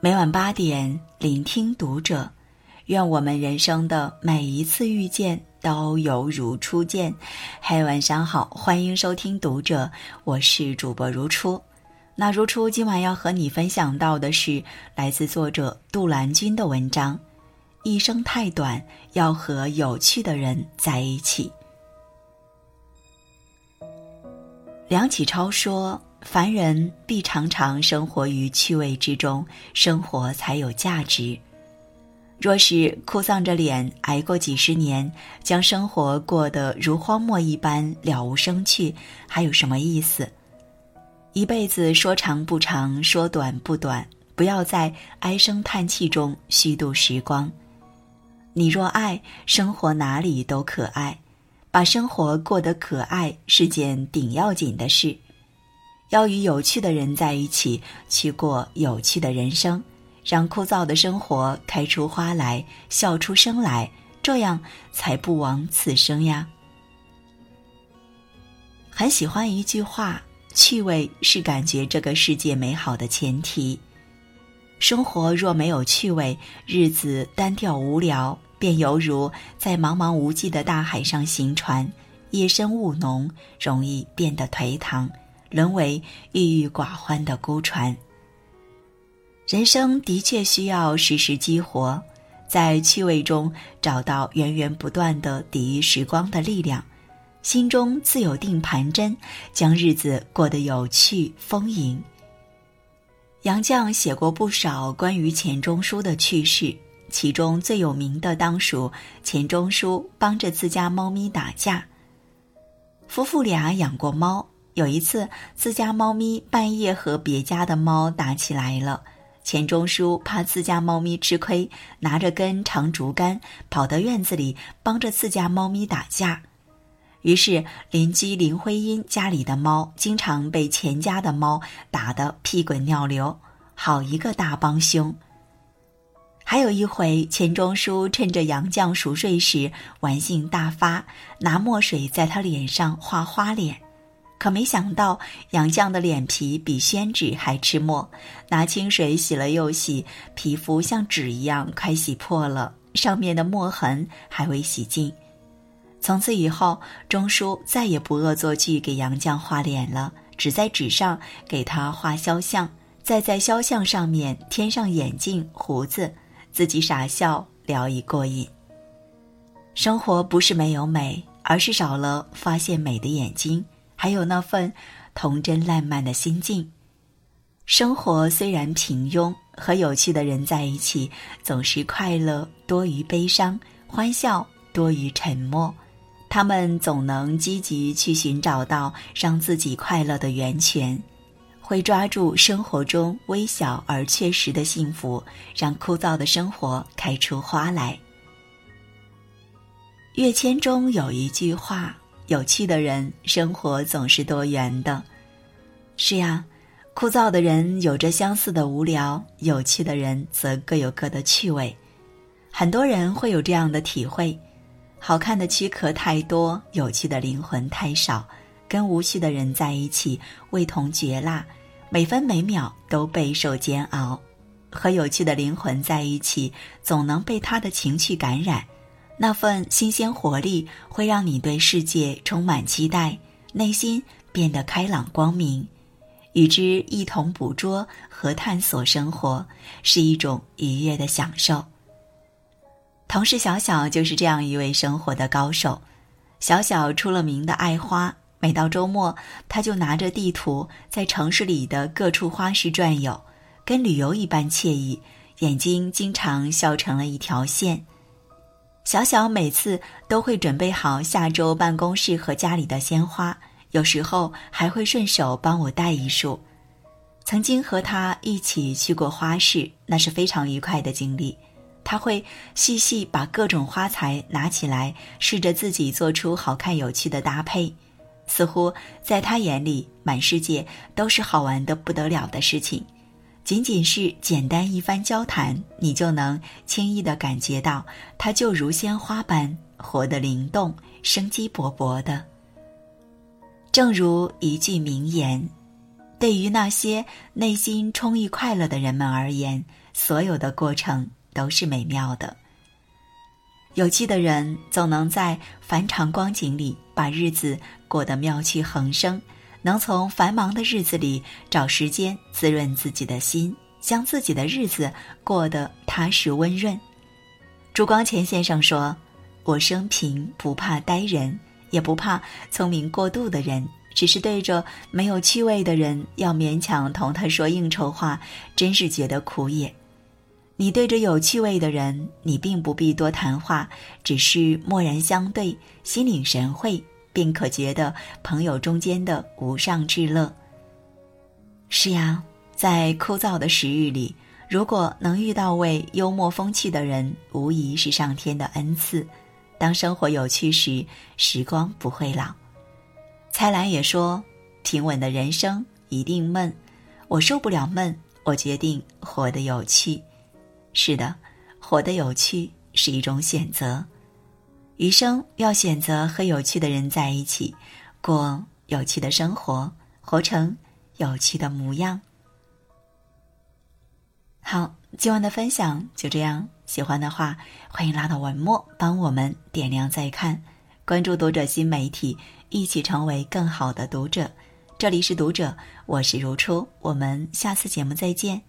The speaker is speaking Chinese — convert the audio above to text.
每晚八点，聆听读者。愿我们人生的每一次遇见都犹如初见。嘿，晚上好，欢迎收听读者，我是主播如初。那如初今晚要和你分享到的是来自作者杜兰君的文章：一生太短，要和有趣的人在一起。梁启超说：“凡人必常常生活于趣味之中，生活才有价值。若是哭丧着脸挨过几十年，将生活过得如荒漠一般了无生趣，还有什么意思？一辈子说长不长，说短不短，不要在唉声叹气中虚度时光。你若爱，生活哪里都可爱。”把生活过得可爱是件顶要紧的事，要与有趣的人在一起，去过有趣的人生，让枯燥的生活开出花来，笑出声来，这样才不枉此生呀。很喜欢一句话：趣味是感觉这个世界美好的前提。生活若没有趣味，日子单调无聊。便犹如在茫茫无际的大海上行船，夜深雾浓，容易变得颓唐，沦为郁郁寡欢的孤船。人生的确需要时时激活，在趣味中找到源源不断的抵御时光的力量，心中自有定盘针，将日子过得有趣丰盈。杨绛写过不少关于钱钟书的趣事。其中最有名的当属钱钟书帮着自家猫咪打架。夫妇俩养过猫，有一次自家猫咪半夜和别家的猫打起来了，钱钟书怕自家猫咪吃亏，拿着根长竹竿跑到院子里帮着自家猫咪打架。于是邻居林徽因家里的猫经常被钱家的猫打得屁滚尿流，好一个大帮凶！还有一回，钱钟书趁着杨绛熟睡时玩性大发，拿墨水在他脸上画花脸，可没想到杨绛的脸皮比宣纸还吃墨，拿清水洗了又洗，皮肤像纸一样快洗破了，上面的墨痕还未洗净。从此以后，钟书再也不恶作剧给杨绛画脸了，只在纸上给他画肖像，再在肖像上面添上眼镜、胡子。自己傻笑，聊以过瘾。生活不是没有美，而是少了发现美的眼睛，还有那份童真烂漫的心境。生活虽然平庸，和有趣的人在一起，总是快乐多于悲伤，欢笑多于沉默。他们总能积极去寻找到让自己快乐的源泉。会抓住生活中微小而确实的幸福，让枯燥的生活开出花来。跃迁中有一句话：“有趣的人，生活总是多元的。”是呀，枯燥的人有着相似的无聊，有趣的人则各有各的趣味。很多人会有这样的体会：好看的躯壳太多，有趣的灵魂太少。跟无趣的人在一起，味同嚼蜡，每分每秒都备受煎熬；和有趣的灵魂在一起，总能被他的情趣感染，那份新鲜活力会让你对世界充满期待，内心变得开朗光明。与之一同捕捉和探索生活，是一种愉悦的享受。同事小小就是这样一位生活的高手。小小出了名的爱花。每到周末，他就拿着地图在城市里的各处花市转悠，跟旅游一般惬意，眼睛经常笑成了一条线。小小每次都会准备好下周办公室和家里的鲜花，有时候还会顺手帮我带一束。曾经和他一起去过花市，那是非常愉快的经历。他会细细把各种花材拿起来，试着自己做出好看有趣的搭配。似乎在他眼里，满世界都是好玩的不得了的事情。仅仅是简单一番交谈，你就能轻易的感觉到他就如鲜花般活得灵动、生机勃勃的。正如一句名言：“对于那些内心充溢快乐的人们而言，所有的过程都是美妙的。有趣的人总能在繁长光景里把日子过得妙趣横生，能从繁忙的日子里找时间滋润自己的心，将自己的日子过得踏实温润。朱光潜先生说：“我生平不怕呆人，也不怕聪明过度的人，只是对着没有趣味的人，要勉强同他说应酬话，真是觉得苦也。”你对着有趣味的人，你并不必多谈话，只是默然相对，心领神会，便可觉得朋友中间的无上至乐。是呀，在枯燥的时日里，如果能遇到位幽默风趣的人，无疑是上天的恩赐。当生活有趣时，时光不会老。蔡澜也说：“平稳的人生一定闷，我受不了闷，我决定活得有趣。”是的，活得有趣是一种选择，余生要选择和有趣的人在一起，过有趣的生活，活成有趣的模样。好，今晚的分享就这样，喜欢的话欢迎拉到文末帮我们点亮再看，关注读者新媒体，一起成为更好的读者。这里是读者，我是如初，我们下次节目再见。